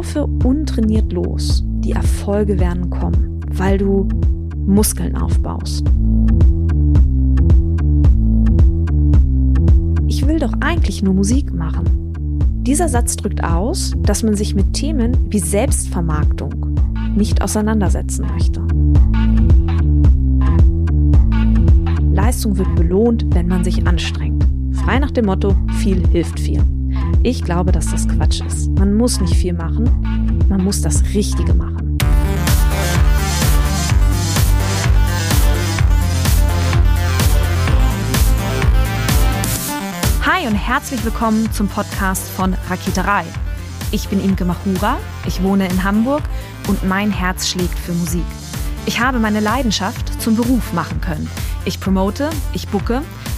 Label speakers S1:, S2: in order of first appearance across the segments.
S1: Laufe untrainiert los. Die Erfolge werden kommen, weil du Muskeln aufbaust. Ich will doch eigentlich nur Musik machen. Dieser Satz drückt aus, dass man sich mit Themen wie Selbstvermarktung nicht auseinandersetzen möchte. Leistung wird belohnt, wenn man sich anstrengt. Frei nach dem Motto, viel hilft viel. Ich glaube, dass das Quatsch ist. Man muss nicht viel machen, man muss das Richtige machen. Hi und herzlich willkommen zum Podcast von Raketerei. Ich bin Imke Machura, ich wohne in Hamburg und mein Herz schlägt für Musik. Ich habe meine Leidenschaft zum Beruf machen können. Ich promote, ich bucke,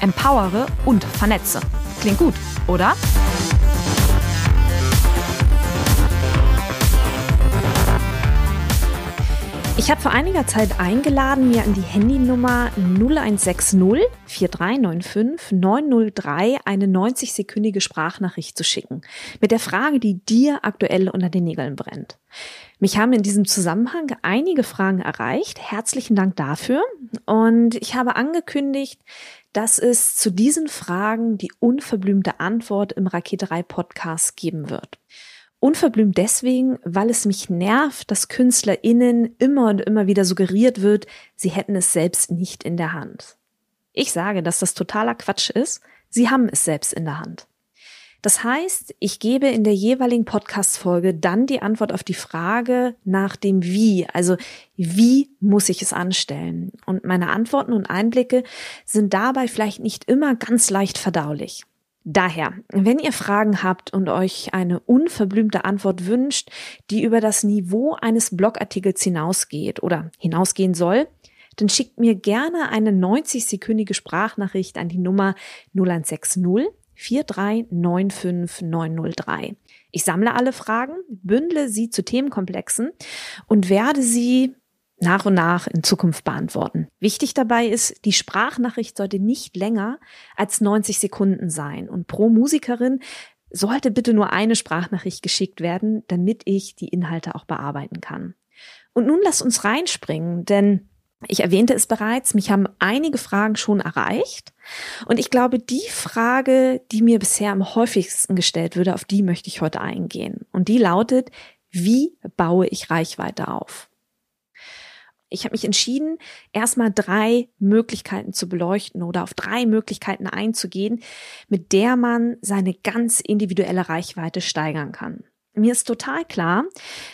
S1: empowere und vernetze. Klingt gut, oder? Ich habe vor einiger Zeit eingeladen, mir an die Handynummer 0160 4395 903 eine 90-sekündige Sprachnachricht zu schicken. Mit der Frage, die dir aktuell unter den Nägeln brennt. Mich haben in diesem Zusammenhang einige Fragen erreicht. Herzlichen Dank dafür. Und ich habe angekündigt, dass es zu diesen Fragen die unverblümte Antwort im Raketerei Podcast geben wird. Unverblümt deswegen, weil es mich nervt, dass KünstlerInnen immer und immer wieder suggeriert wird, sie hätten es selbst nicht in der Hand. Ich sage, dass das totaler Quatsch ist. Sie haben es selbst in der Hand. Das heißt, ich gebe in der jeweiligen Podcast-Folge dann die Antwort auf die Frage nach dem Wie. Also, wie muss ich es anstellen? Und meine Antworten und Einblicke sind dabei vielleicht nicht immer ganz leicht verdaulich. Daher, wenn ihr Fragen habt und euch eine unverblümte Antwort wünscht, die über das Niveau eines Blogartikels hinausgeht oder hinausgehen soll, dann schickt mir gerne eine 90-sekündige Sprachnachricht an die Nummer 0160 4395903. Ich sammle alle Fragen, bündle sie zu Themenkomplexen und werde sie nach und nach in Zukunft beantworten. Wichtig dabei ist, die Sprachnachricht sollte nicht länger als 90 Sekunden sein und pro Musikerin sollte bitte nur eine Sprachnachricht geschickt werden, damit ich die Inhalte auch bearbeiten kann. Und nun lass uns reinspringen, denn ich erwähnte es bereits, mich haben einige Fragen schon erreicht. Und ich glaube, die Frage, die mir bisher am häufigsten gestellt würde, auf die möchte ich heute eingehen. Und die lautet, wie baue ich Reichweite auf? Ich habe mich entschieden, erstmal drei Möglichkeiten zu beleuchten oder auf drei Möglichkeiten einzugehen, mit der man seine ganz individuelle Reichweite steigern kann. Mir ist total klar,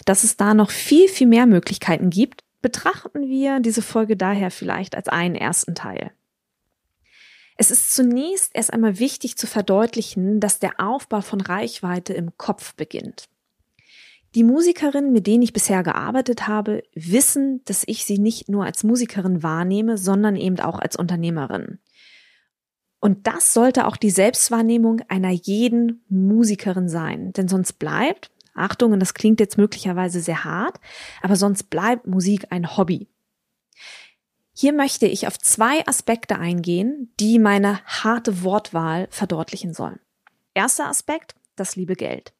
S1: dass es da noch viel, viel mehr Möglichkeiten gibt. Betrachten wir diese Folge daher vielleicht als einen ersten Teil. Es ist zunächst erst einmal wichtig zu verdeutlichen, dass der Aufbau von Reichweite im Kopf beginnt. Die Musikerinnen, mit denen ich bisher gearbeitet habe, wissen, dass ich sie nicht nur als Musikerin wahrnehme, sondern eben auch als Unternehmerin. Und das sollte auch die Selbstwahrnehmung einer jeden Musikerin sein, denn sonst bleibt, Achtung, und das klingt jetzt möglicherweise sehr hart, aber sonst bleibt Musik ein Hobby. Hier möchte ich auf zwei Aspekte eingehen, die meine harte Wortwahl verdeutlichen sollen. Erster Aspekt, das liebe Geld.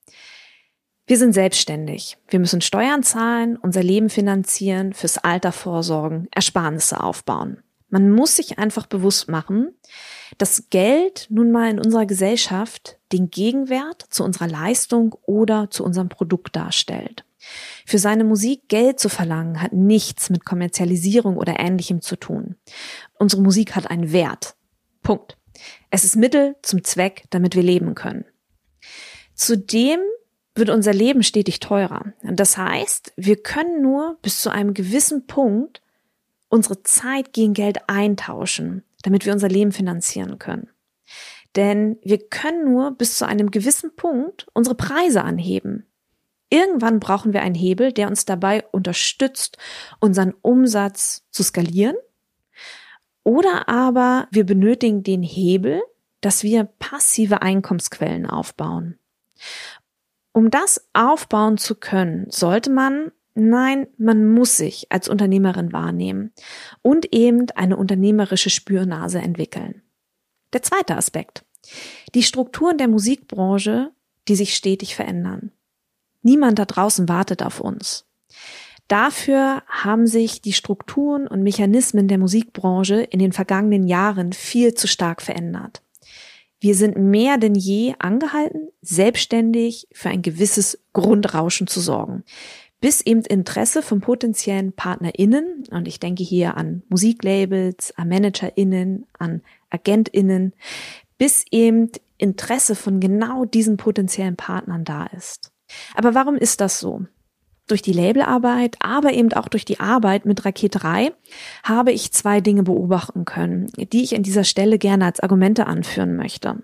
S1: Wir sind selbstständig. Wir müssen Steuern zahlen, unser Leben finanzieren, fürs Alter vorsorgen, Ersparnisse aufbauen. Man muss sich einfach bewusst machen, dass Geld nun mal in unserer Gesellschaft den Gegenwert zu unserer Leistung oder zu unserem Produkt darstellt. Für seine Musik Geld zu verlangen hat nichts mit Kommerzialisierung oder ähnlichem zu tun. Unsere Musik hat einen Wert. Punkt. Es ist Mittel zum Zweck, damit wir leben können. Zudem wird unser Leben stetig teurer. Das heißt, wir können nur bis zu einem gewissen Punkt unsere Zeit gegen Geld eintauschen, damit wir unser Leben finanzieren können. Denn wir können nur bis zu einem gewissen Punkt unsere Preise anheben. Irgendwann brauchen wir einen Hebel, der uns dabei unterstützt, unseren Umsatz zu skalieren. Oder aber wir benötigen den Hebel, dass wir passive Einkommensquellen aufbauen. Um das aufbauen zu können, sollte man, nein, man muss sich als Unternehmerin wahrnehmen und eben eine unternehmerische Spürnase entwickeln. Der zweite Aspekt. Die Strukturen der Musikbranche, die sich stetig verändern. Niemand da draußen wartet auf uns. Dafür haben sich die Strukturen und Mechanismen der Musikbranche in den vergangenen Jahren viel zu stark verändert. Wir sind mehr denn je angehalten, selbstständig für ein gewisses Grundrauschen zu sorgen, bis eben Interesse von potenziellen PartnerInnen, und ich denke hier an Musiklabels, an ManagerInnen, an AgentInnen, bis eben Interesse von genau diesen potenziellen Partnern da ist. Aber warum ist das so? Durch die Labelarbeit, aber eben auch durch die Arbeit mit Raket 3 habe ich zwei Dinge beobachten können, die ich an dieser Stelle gerne als Argumente anführen möchte.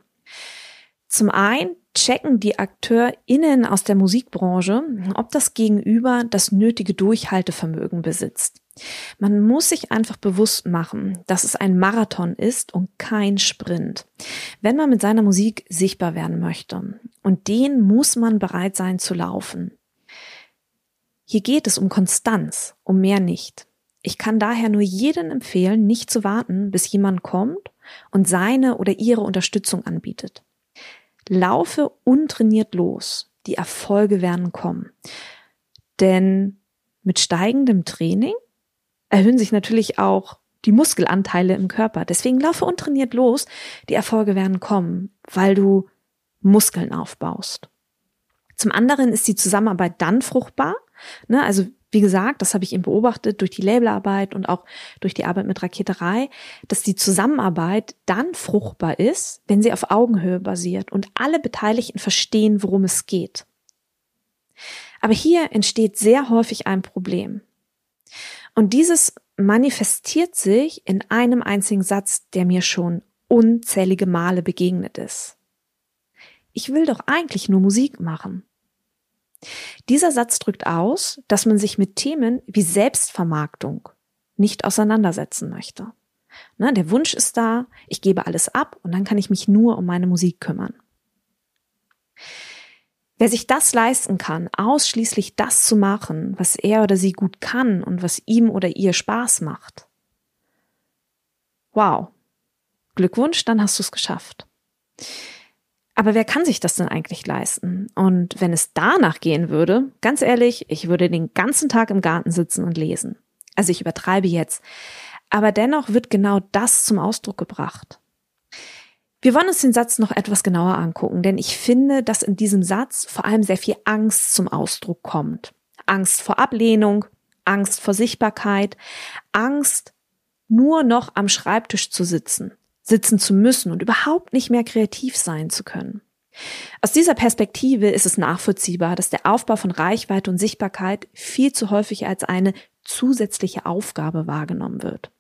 S1: Zum einen checken die AkteurInnen aus der Musikbranche, ob das Gegenüber das nötige Durchhaltevermögen besitzt. Man muss sich einfach bewusst machen, dass es ein Marathon ist und kein Sprint. Wenn man mit seiner Musik sichtbar werden möchte. Und den muss man bereit sein zu laufen. Hier geht es um Konstanz, um mehr nicht. Ich kann daher nur jedem empfehlen, nicht zu warten, bis jemand kommt und seine oder ihre Unterstützung anbietet. Laufe untrainiert los. Die Erfolge werden kommen. Denn mit steigendem Training erhöhen sich natürlich auch die Muskelanteile im Körper. Deswegen laufe untrainiert los. Die Erfolge werden kommen, weil du Muskeln aufbaust. Zum anderen ist die Zusammenarbeit dann fruchtbar. Ne? Also wie gesagt, das habe ich eben beobachtet durch die Labelarbeit und auch durch die Arbeit mit Raketerei, dass die Zusammenarbeit dann fruchtbar ist, wenn sie auf Augenhöhe basiert und alle Beteiligten verstehen, worum es geht. Aber hier entsteht sehr häufig ein Problem. Und dieses manifestiert sich in einem einzigen Satz, der mir schon unzählige Male begegnet ist. Ich will doch eigentlich nur Musik machen. Dieser Satz drückt aus, dass man sich mit Themen wie Selbstvermarktung nicht auseinandersetzen möchte. Ne, der Wunsch ist da, ich gebe alles ab und dann kann ich mich nur um meine Musik kümmern. Wer sich das leisten kann, ausschließlich das zu machen, was er oder sie gut kann und was ihm oder ihr Spaß macht. Wow. Glückwunsch, dann hast du es geschafft. Aber wer kann sich das denn eigentlich leisten? Und wenn es danach gehen würde, ganz ehrlich, ich würde den ganzen Tag im Garten sitzen und lesen. Also ich übertreibe jetzt. Aber dennoch wird genau das zum Ausdruck gebracht. Wir wollen uns den Satz noch etwas genauer angucken, denn ich finde, dass in diesem Satz vor allem sehr viel Angst zum Ausdruck kommt. Angst vor Ablehnung, Angst vor Sichtbarkeit, Angst, nur noch am Schreibtisch zu sitzen, sitzen zu müssen und überhaupt nicht mehr kreativ sein zu können. Aus dieser Perspektive ist es nachvollziehbar, dass der Aufbau von Reichweite und Sichtbarkeit viel zu häufig als eine zusätzliche Aufgabe wahrgenommen wird.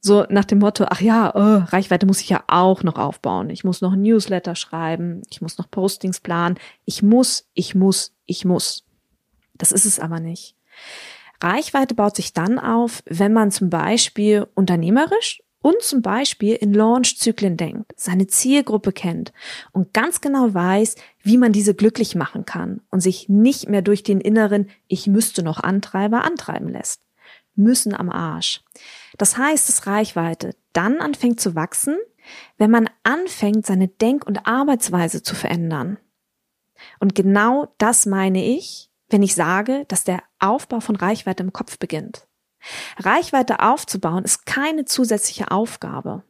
S1: So nach dem Motto, ach ja, oh, Reichweite muss ich ja auch noch aufbauen. Ich muss noch Newsletter schreiben, ich muss noch Postings planen. Ich muss, ich muss, ich muss. Das ist es aber nicht. Reichweite baut sich dann auf, wenn man zum Beispiel unternehmerisch und zum Beispiel in Launch-Zyklen denkt, seine Zielgruppe kennt und ganz genau weiß, wie man diese glücklich machen kann und sich nicht mehr durch den inneren Ich müsste noch Antreiber antreiben lässt. Müssen am Arsch. Das heißt, dass Reichweite dann anfängt zu wachsen, wenn man anfängt, seine Denk- und Arbeitsweise zu verändern. Und genau das meine ich, wenn ich sage, dass der Aufbau von Reichweite im Kopf beginnt. Reichweite aufzubauen ist keine zusätzliche Aufgabe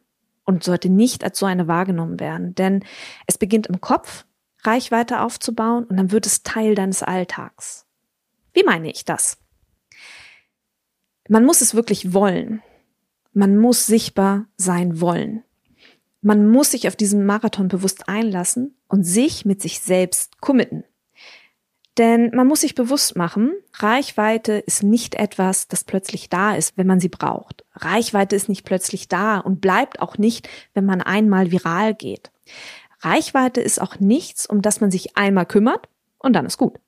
S1: und sollte nicht als so eine wahrgenommen werden, denn es beginnt im Kopf, Reichweite aufzubauen und dann wird es Teil deines Alltags. Wie meine ich das? Man muss es wirklich wollen. Man muss sichtbar sein wollen. Man muss sich auf diesen Marathon bewusst einlassen und sich mit sich selbst committen. Denn man muss sich bewusst machen, Reichweite ist nicht etwas, das plötzlich da ist, wenn man sie braucht. Reichweite ist nicht plötzlich da und bleibt auch nicht, wenn man einmal viral geht. Reichweite ist auch nichts, um das man sich einmal kümmert und dann ist gut.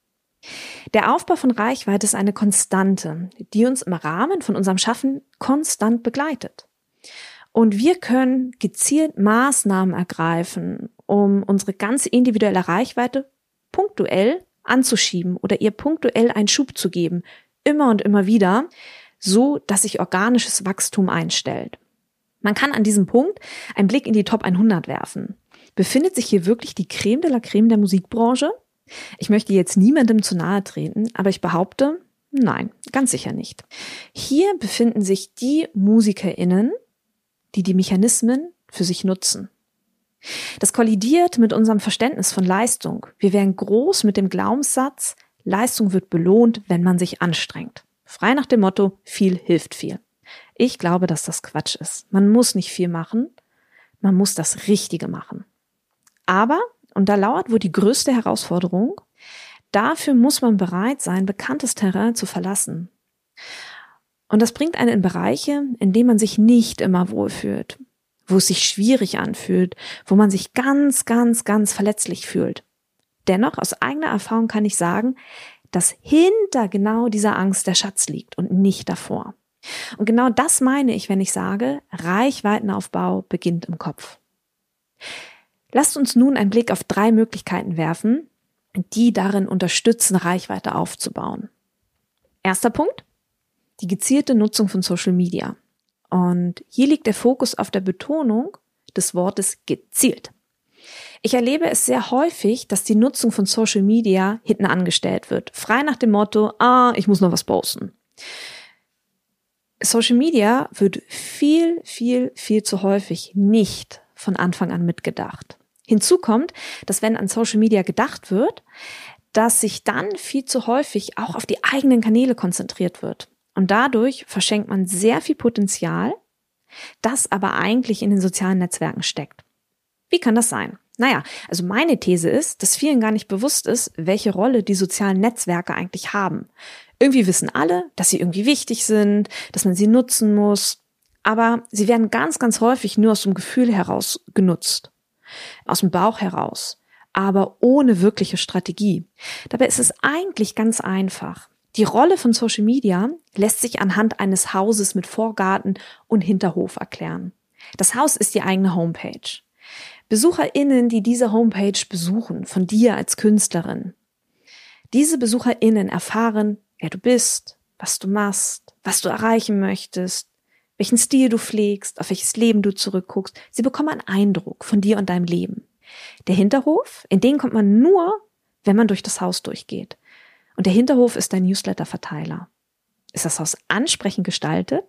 S1: Der Aufbau von Reichweite ist eine Konstante, die uns im Rahmen von unserem Schaffen konstant begleitet. Und wir können gezielt Maßnahmen ergreifen, um unsere ganz individuelle Reichweite punktuell anzuschieben oder ihr punktuell einen Schub zu geben, immer und immer wieder, so dass sich organisches Wachstum einstellt. Man kann an diesem Punkt einen Blick in die Top 100 werfen. Befindet sich hier wirklich die Creme de la Creme der Musikbranche? Ich möchte jetzt niemandem zu nahe treten, aber ich behaupte, nein, ganz sicher nicht. Hier befinden sich die MusikerInnen, die die Mechanismen für sich nutzen. Das kollidiert mit unserem Verständnis von Leistung. Wir werden groß mit dem Glaubenssatz, Leistung wird belohnt, wenn man sich anstrengt. Frei nach dem Motto, viel hilft viel. Ich glaube, dass das Quatsch ist. Man muss nicht viel machen, man muss das Richtige machen. Aber, und da lauert wohl die größte Herausforderung, dafür muss man bereit sein, bekanntes Terrain zu verlassen. Und das bringt einen in Bereiche, in denen man sich nicht immer wohlfühlt, wo es sich schwierig anfühlt, wo man sich ganz, ganz, ganz verletzlich fühlt. Dennoch, aus eigener Erfahrung kann ich sagen, dass hinter genau dieser Angst der Schatz liegt und nicht davor. Und genau das meine ich, wenn ich sage, Reichweitenaufbau beginnt im Kopf. Lasst uns nun einen Blick auf drei Möglichkeiten werfen, die darin unterstützen, Reichweite aufzubauen. Erster Punkt, die gezielte Nutzung von Social Media. Und hier liegt der Fokus auf der Betonung des Wortes gezielt. Ich erlebe es sehr häufig, dass die Nutzung von Social Media hinten angestellt wird. Frei nach dem Motto, ah, ich muss noch was posten. Social Media wird viel, viel, viel zu häufig nicht von Anfang an mitgedacht. Hinzu kommt, dass wenn an Social Media gedacht wird, dass sich dann viel zu häufig auch auf die eigenen Kanäle konzentriert wird. Und dadurch verschenkt man sehr viel Potenzial, das aber eigentlich in den sozialen Netzwerken steckt. Wie kann das sein? Naja, also meine These ist, dass vielen gar nicht bewusst ist, welche Rolle die sozialen Netzwerke eigentlich haben. Irgendwie wissen alle, dass sie irgendwie wichtig sind, dass man sie nutzen muss, aber sie werden ganz, ganz häufig nur aus dem Gefühl heraus genutzt, aus dem Bauch heraus, aber ohne wirkliche Strategie. Dabei ist es eigentlich ganz einfach. Die Rolle von Social Media lässt sich anhand eines Hauses mit Vorgarten und Hinterhof erklären. Das Haus ist die eigene Homepage. BesucherInnen, die diese Homepage besuchen, von dir als Künstlerin. Diese BesucherInnen erfahren, wer du bist, was du machst, was du erreichen möchtest, welchen Stil du pflegst, auf welches Leben du zurückguckst. Sie bekommen einen Eindruck von dir und deinem Leben. Der Hinterhof, in den kommt man nur, wenn man durch das Haus durchgeht. Und der Hinterhof ist dein Newsletter-Verteiler. Ist das Haus ansprechend gestaltet?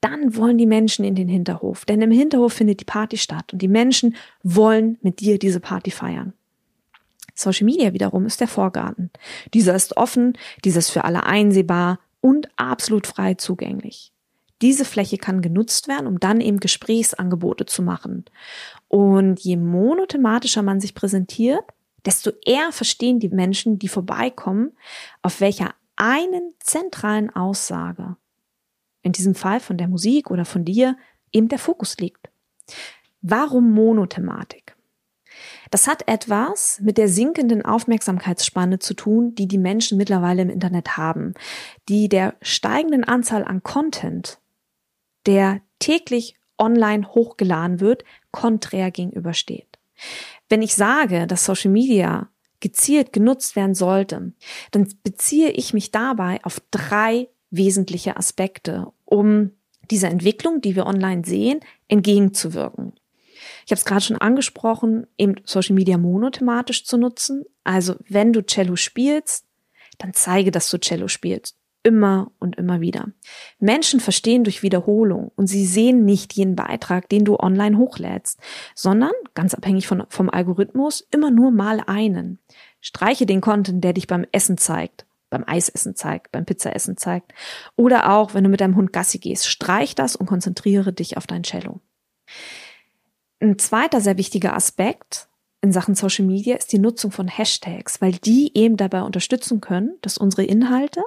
S1: Dann wollen die Menschen in den Hinterhof, denn im Hinterhof findet die Party statt und die Menschen wollen mit dir diese Party feiern. Social Media wiederum ist der Vorgarten. Dieser ist offen, dieser ist für alle einsehbar und absolut frei zugänglich. Diese Fläche kann genutzt werden, um dann eben Gesprächsangebote zu machen. Und je monothematischer man sich präsentiert, desto eher verstehen die Menschen, die vorbeikommen, auf welcher einen zentralen Aussage, in diesem Fall von der Musik oder von dir, eben der Fokus liegt. Warum Monothematik? Das hat etwas mit der sinkenden Aufmerksamkeitsspanne zu tun, die die Menschen mittlerweile im Internet haben, die der steigenden Anzahl an Content, der täglich online hochgeladen wird, konträr gegenübersteht. Wenn ich sage, dass Social Media gezielt genutzt werden sollte, dann beziehe ich mich dabei auf drei wesentliche Aspekte, um dieser Entwicklung, die wir online sehen, entgegenzuwirken. Ich habe es gerade schon angesprochen, eben Social Media monothematisch zu nutzen. Also wenn du Cello spielst, dann zeige, dass du Cello spielst immer und immer wieder. Menschen verstehen durch Wiederholung und sie sehen nicht jeden Beitrag, den du online hochlädst, sondern, ganz abhängig von, vom Algorithmus, immer nur mal einen. Streiche den Content, der dich beim Essen zeigt, beim Eisessen zeigt, beim Pizzaessen zeigt oder auch, wenn du mit deinem Hund Gassi gehst. Streich das und konzentriere dich auf dein Cello. Ein zweiter sehr wichtiger Aspekt in Sachen Social Media ist die Nutzung von Hashtags, weil die eben dabei unterstützen können, dass unsere Inhalte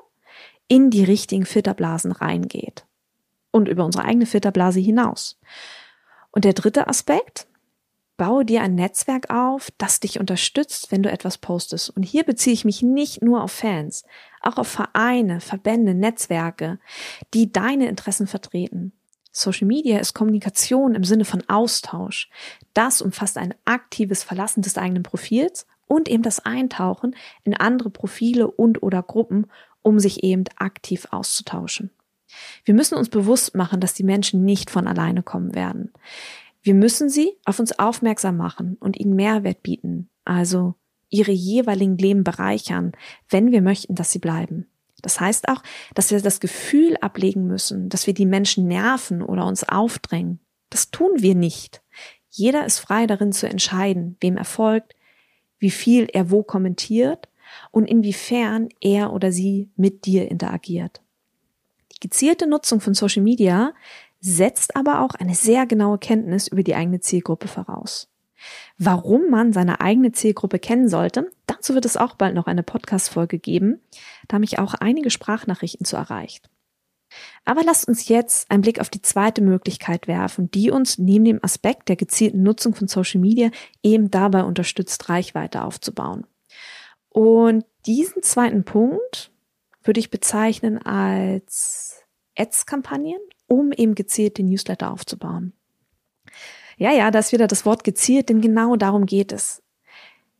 S1: in die richtigen Filterblasen reingeht und über unsere eigene Filterblase hinaus. Und der dritte Aspekt, baue dir ein Netzwerk auf, das dich unterstützt, wenn du etwas postest. Und hier beziehe ich mich nicht nur auf Fans, auch auf Vereine, Verbände, Netzwerke, die deine Interessen vertreten. Social Media ist Kommunikation im Sinne von Austausch. Das umfasst ein aktives Verlassen des eigenen Profils und eben das Eintauchen in andere Profile und oder Gruppen, um sich eben aktiv auszutauschen. Wir müssen uns bewusst machen, dass die Menschen nicht von alleine kommen werden. Wir müssen sie auf uns aufmerksam machen und ihnen Mehrwert bieten, also ihre jeweiligen Leben bereichern, wenn wir möchten, dass sie bleiben. Das heißt auch, dass wir das Gefühl ablegen müssen, dass wir die Menschen nerven oder uns aufdrängen. Das tun wir nicht. Jeder ist frei darin zu entscheiden, wem er folgt, wie viel er wo kommentiert und inwiefern er oder sie mit dir interagiert. Die gezielte Nutzung von Social Media setzt aber auch eine sehr genaue Kenntnis über die eigene Zielgruppe voraus. Warum man seine eigene Zielgruppe kennen sollte, dazu wird es auch bald noch eine Podcast-Folge geben, da mich auch einige Sprachnachrichten zu erreicht. Aber lasst uns jetzt einen Blick auf die zweite Möglichkeit werfen, die uns neben dem Aspekt der gezielten Nutzung von Social Media eben dabei unterstützt, Reichweite aufzubauen. Und diesen zweiten Punkt würde ich bezeichnen als Ads-Kampagnen um eben gezielt den Newsletter aufzubauen. Ja, ja, da ist wieder das Wort gezielt, denn genau darum geht es.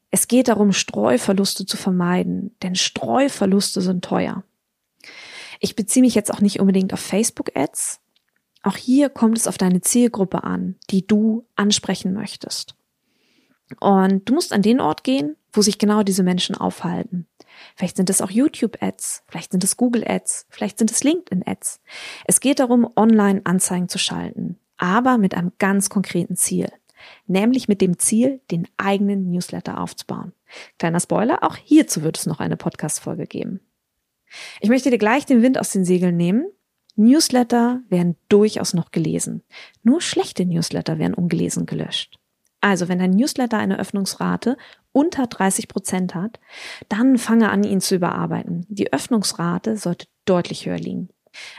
S1: Es geht darum, Streuverluste zu vermeiden, denn Streuverluste sind teuer. Ich beziehe mich jetzt auch nicht unbedingt auf Facebook-Ads. Auch hier kommt es auf deine Zielgruppe an, die du ansprechen möchtest. Und du musst an den Ort gehen, wo sich genau diese Menschen aufhalten. Vielleicht sind es auch YouTube-Ads, vielleicht sind es Google-Ads, vielleicht sind es LinkedIn-Ads. Es geht darum, Online-Anzeigen zu schalten, aber mit einem ganz konkreten Ziel. Nämlich mit dem Ziel, den eigenen Newsletter aufzubauen. Kleiner Spoiler, auch hierzu wird es noch eine Podcast-Folge geben. Ich möchte dir gleich den Wind aus den Segeln nehmen. Newsletter werden durchaus noch gelesen. Nur schlechte Newsletter werden ungelesen gelöscht. Also, wenn dein Newsletter eine Öffnungsrate unter 30 Prozent hat, dann fange an, ihn zu überarbeiten. Die Öffnungsrate sollte deutlich höher liegen.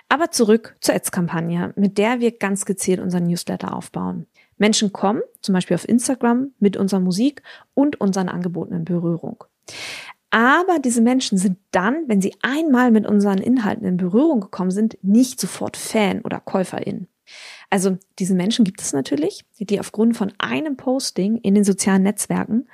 S1: Aber zurück zur Ads-Kampagne, mit der wir ganz gezielt unseren Newsletter aufbauen. Menschen kommen, zum Beispiel auf Instagram, mit unserer Musik und unseren Angeboten in Berührung. Aber diese Menschen sind dann, wenn sie einmal mit unseren Inhalten in Berührung gekommen sind, nicht sofort Fan oder KäuferIn. Also diese Menschen gibt es natürlich, die aufgrund von einem Posting in den sozialen Netzwerken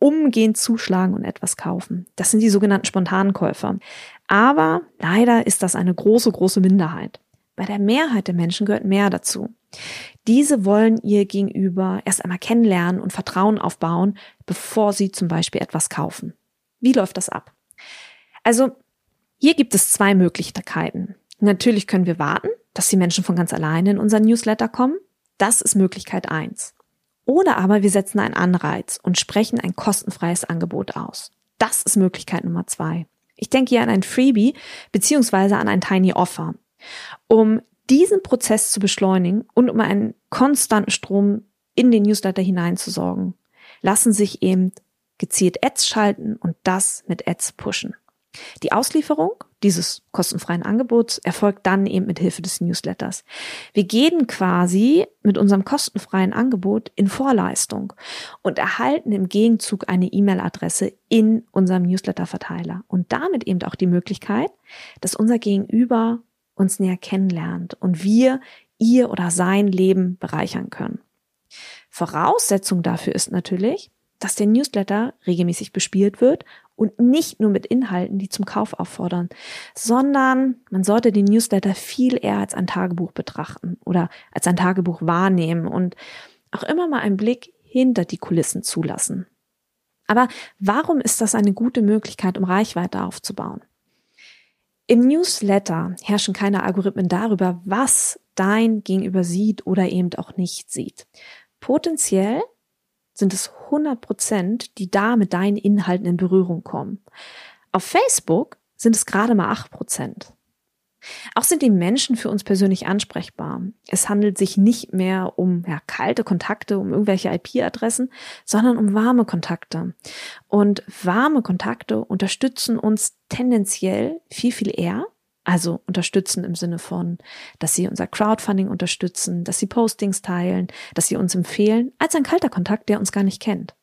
S1: umgehend zuschlagen und etwas kaufen. Das sind die sogenannten Spontankäufer. Aber leider ist das eine große, große Minderheit. Bei der Mehrheit der Menschen gehört mehr dazu. Diese wollen ihr Gegenüber erst einmal kennenlernen und Vertrauen aufbauen, bevor sie zum Beispiel etwas kaufen. Wie läuft das ab? Also, hier gibt es zwei Möglichkeiten. Natürlich können wir warten, dass die Menschen von ganz alleine in unseren Newsletter kommen. Das ist Möglichkeit eins. Oder aber wir setzen einen Anreiz und sprechen ein kostenfreies Angebot aus. Das ist Möglichkeit Nummer zwei. Ich denke hier an ein Freebie beziehungsweise an ein Tiny Offer. Um diesen Prozess zu beschleunigen und um einen konstanten Strom in den Newsletter hineinzusorgen, lassen sich eben gezielt Ads schalten und das mit Ads pushen. Die Auslieferung dieses kostenfreien Angebots erfolgt dann eben mit Hilfe des Newsletters. Wir gehen quasi mit unserem kostenfreien Angebot in Vorleistung und erhalten im Gegenzug eine E-Mail-Adresse in unserem Newsletter-Verteiler und damit eben auch die Möglichkeit, dass unser Gegenüber uns näher kennenlernt und wir ihr oder sein Leben bereichern können. Voraussetzung dafür ist natürlich, dass der Newsletter regelmäßig bespielt wird und nicht nur mit Inhalten, die zum Kauf auffordern, sondern man sollte den Newsletter viel eher als ein Tagebuch betrachten oder als ein Tagebuch wahrnehmen und auch immer mal einen Blick hinter die Kulissen zulassen. Aber warum ist das eine gute Möglichkeit, um Reichweite aufzubauen? Im Newsletter herrschen keine Algorithmen darüber, was dein Gegenüber sieht oder eben auch nicht sieht. Potenziell sind es 100 Prozent, die da mit deinen Inhalten in Berührung kommen. Auf Facebook sind es gerade mal 8 Prozent. Auch sind die Menschen für uns persönlich ansprechbar. Es handelt sich nicht mehr um ja, kalte Kontakte, um irgendwelche IP-Adressen, sondern um warme Kontakte. Und warme Kontakte unterstützen uns tendenziell viel, viel eher Also unterstützen im Sinne von, dass sie unser Crowdfunding unterstützen, dass sie Postings teilen, dass sie uns empfehlen, als ein kalter Kontakt, der uns gar nicht kennt.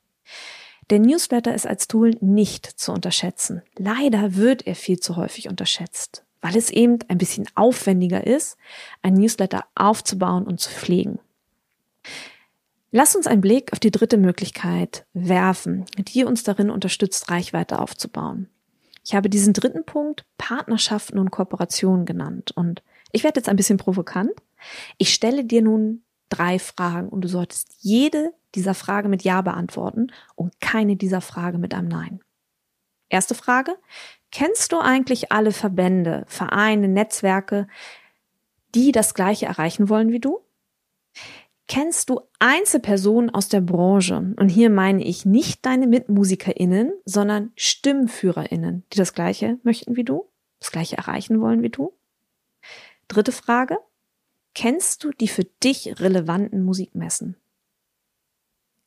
S1: Der Newsletter ist als Tool nicht zu unterschätzen. Leider wird er viel zu häufig unterschätzt, weil es eben ein bisschen aufwendiger ist, ein Newsletter aufzubauen und zu pflegen. Lass uns einen Blick auf die dritte Möglichkeit werfen, die uns darin unterstützt, Reichweite aufzubauen. Ich habe diesen dritten Punkt Partnerschaften und Kooperationen genannt und ich werde jetzt ein bisschen provokant. Ich stelle dir nun drei Fragen und du solltest jede dieser Frage mit Ja beantworten und keine dieser Frage mit einem Nein. Erste Frage. Kennst du eigentlich alle Verbände, Vereine, Netzwerke, die das Gleiche erreichen wollen wie du? Kennst du Einzelpersonen aus der Branche? Und hier meine ich nicht deine MitmusikerInnen, sondern StimmführerInnen, die das Gleiche möchten wie du, das Gleiche erreichen wollen wie du? Dritte Frage. Kennst du die für dich relevanten Musikmessen?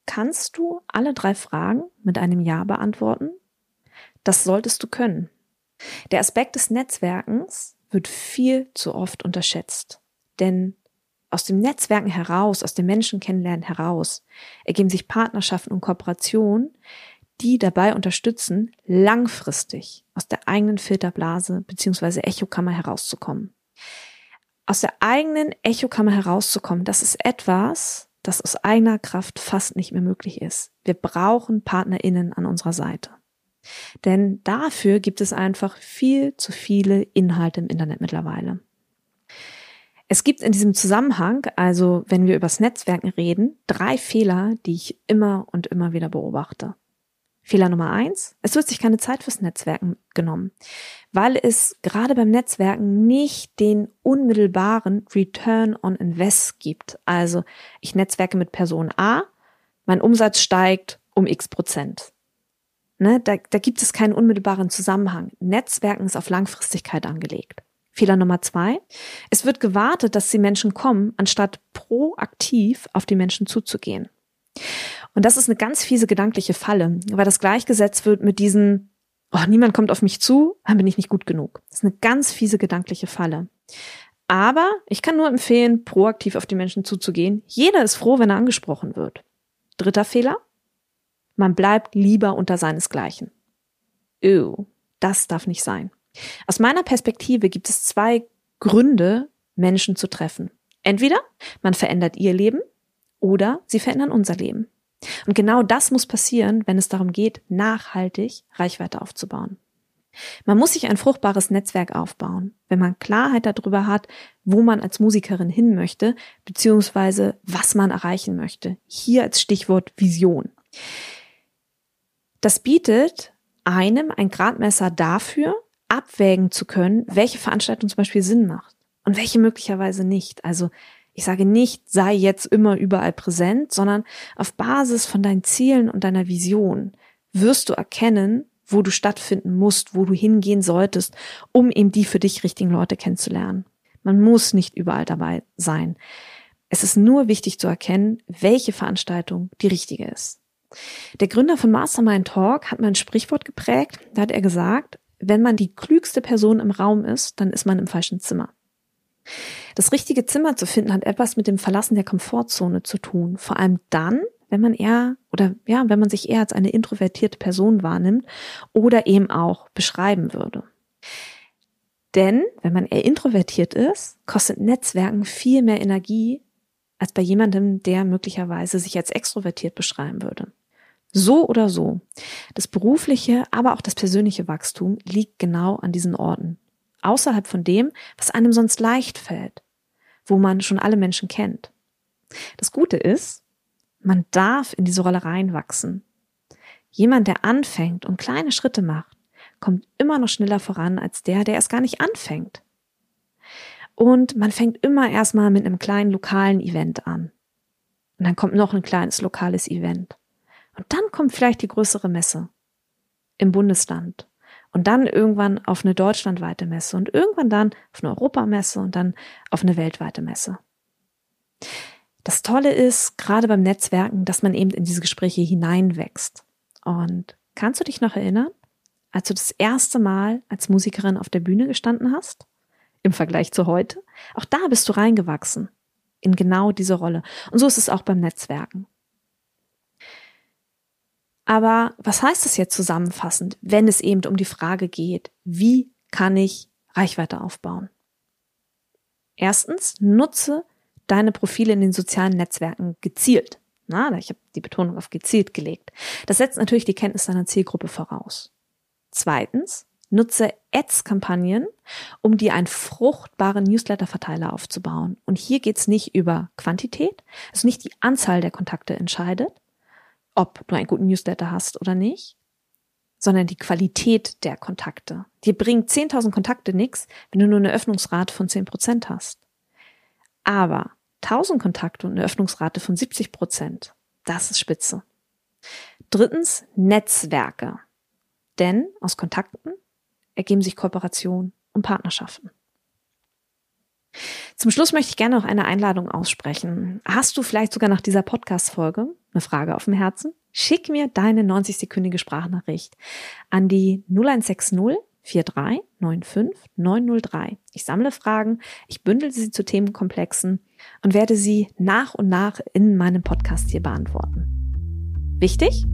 S1: Kannst du alle drei Fragen mit einem Ja beantworten? Das solltest du können. Der Aspekt des Netzwerkens wird viel zu oft unterschätzt. Denn aus dem Netzwerken heraus, aus dem Menschen kennenlernen heraus, ergeben sich Partnerschaften und Kooperationen, die dabei unterstützen, langfristig aus der eigenen Filterblase bzw. Echokammer herauszukommen. Aus der eigenen Echokammer herauszukommen, das ist etwas, das aus eigener Kraft fast nicht mehr möglich ist. Wir brauchen PartnerInnen an unserer Seite. Denn dafür gibt es einfach viel zu viele Inhalte im Internet mittlerweile. Es gibt in diesem Zusammenhang, also wenn wir übers Netzwerken reden, drei Fehler, die ich immer und immer wieder beobachte. Fehler Nummer eins, es wird sich keine Zeit fürs Netzwerken genommen, weil es gerade beim Netzwerken nicht den unmittelbaren Return on Invest gibt. Also ich netzwerke mit Person A, mein Umsatz steigt um x Prozent. Ne, da, da gibt es keinen unmittelbaren Zusammenhang. Netzwerken ist auf Langfristigkeit angelegt. Fehler Nummer zwei. Es wird gewartet, dass die Menschen kommen, anstatt proaktiv auf die Menschen zuzugehen. Und das ist eine ganz fiese gedankliche Falle, weil das gleichgesetzt wird mit diesen, oh, niemand kommt auf mich zu, dann bin ich nicht gut genug. Das ist eine ganz fiese gedankliche Falle. Aber ich kann nur empfehlen, proaktiv auf die Menschen zuzugehen. Jeder ist froh, wenn er angesprochen wird. Dritter Fehler. Man bleibt lieber unter seinesgleichen. Ew, das darf nicht sein. Aus meiner Perspektive gibt es zwei Gründe, Menschen zu treffen. Entweder man verändert ihr Leben oder sie verändern unser Leben. Und genau das muss passieren, wenn es darum geht, nachhaltig Reichweite aufzubauen. Man muss sich ein fruchtbares Netzwerk aufbauen, wenn man Klarheit darüber hat, wo man als Musikerin hin möchte, beziehungsweise was man erreichen möchte. Hier als Stichwort Vision. Das bietet einem ein Gradmesser dafür, abwägen zu können, welche Veranstaltung zum Beispiel Sinn macht und welche möglicherweise nicht. Also ich sage nicht, sei jetzt immer überall präsent, sondern auf Basis von deinen Zielen und deiner Vision wirst du erkennen, wo du stattfinden musst, wo du hingehen solltest, um eben die für dich richtigen Leute kennenzulernen. Man muss nicht überall dabei sein. Es ist nur wichtig zu erkennen, welche Veranstaltung die richtige ist. Der Gründer von Mastermind Talk hat mal ein Sprichwort geprägt. Da hat er gesagt, wenn man die klügste Person im Raum ist, dann ist man im falschen Zimmer. Das richtige Zimmer zu finden hat etwas mit dem Verlassen der Komfortzone zu tun. Vor allem dann, wenn man eher oder ja, wenn man sich eher als eine introvertierte Person wahrnimmt oder eben auch beschreiben würde. Denn wenn man eher introvertiert ist, kostet Netzwerken viel mehr Energie als bei jemandem, der möglicherweise sich als extrovertiert beschreiben würde. So oder so. Das berufliche, aber auch das persönliche Wachstum liegt genau an diesen Orten. Außerhalb von dem, was einem sonst leicht fällt, wo man schon alle Menschen kennt. Das Gute ist, man darf in diese Rolle reinwachsen. Jemand, der anfängt und kleine Schritte macht, kommt immer noch schneller voran als der, der erst gar nicht anfängt. Und man fängt immer erstmal mit einem kleinen lokalen Event an. Und dann kommt noch ein kleines lokales Event. Und dann kommt vielleicht die größere Messe im Bundesland. Und dann irgendwann auf eine deutschlandweite Messe und irgendwann dann auf eine Europamesse und dann auf eine weltweite Messe. Das Tolle ist, gerade beim Netzwerken, dass man eben in diese Gespräche hineinwächst. Und kannst du dich noch erinnern, als du das erste Mal als Musikerin auf der Bühne gestanden hast? im Vergleich zu heute. Auch da bist du reingewachsen in genau diese Rolle. Und so ist es auch beim Netzwerken. Aber was heißt das jetzt zusammenfassend, wenn es eben um die Frage geht, wie kann ich Reichweite aufbauen? Erstens, nutze deine Profile in den sozialen Netzwerken gezielt. Na, ich habe die Betonung auf gezielt gelegt. Das setzt natürlich die Kenntnis deiner Zielgruppe voraus. Zweitens, nutze Ads-Kampagnen, um dir einen fruchtbaren Newsletter-Verteiler aufzubauen. Und hier geht's nicht über Quantität, also nicht die Anzahl der Kontakte entscheidet, ob du einen guten Newsletter hast oder nicht, sondern die Qualität der Kontakte. Dir bringt 10.000 Kontakte nichts, wenn du nur eine Öffnungsrate von 10% hast. Aber 1000 Kontakte und eine Öffnungsrate von 70%, das ist spitze. Drittens, Netzwerke. Denn aus Kontakten ergeben sich Kooperationen und Partnerschaften. Zum Schluss möchte ich gerne noch eine Einladung aussprechen. Hast du vielleicht sogar nach dieser Podcast-Folge eine Frage auf dem Herzen? Schick mir deine 90-sekündige Sprachnachricht an die 0160 43 95 903. Ich sammle Fragen, ich bündel sie zu Themenkomplexen und werde sie nach und nach in meinem Podcast hier beantworten. Wichtig?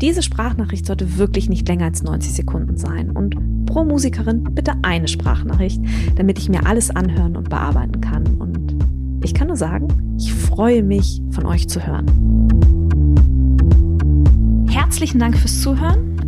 S1: Diese Sprachnachricht sollte wirklich nicht länger als 90 Sekunden sein und pro Musikerin bitte eine Sprachnachricht, damit ich mir alles anhören und bearbeiten kann. Und ich kann nur sagen, ich freue mich, von euch zu hören. Herzlichen Dank fürs Zuhören.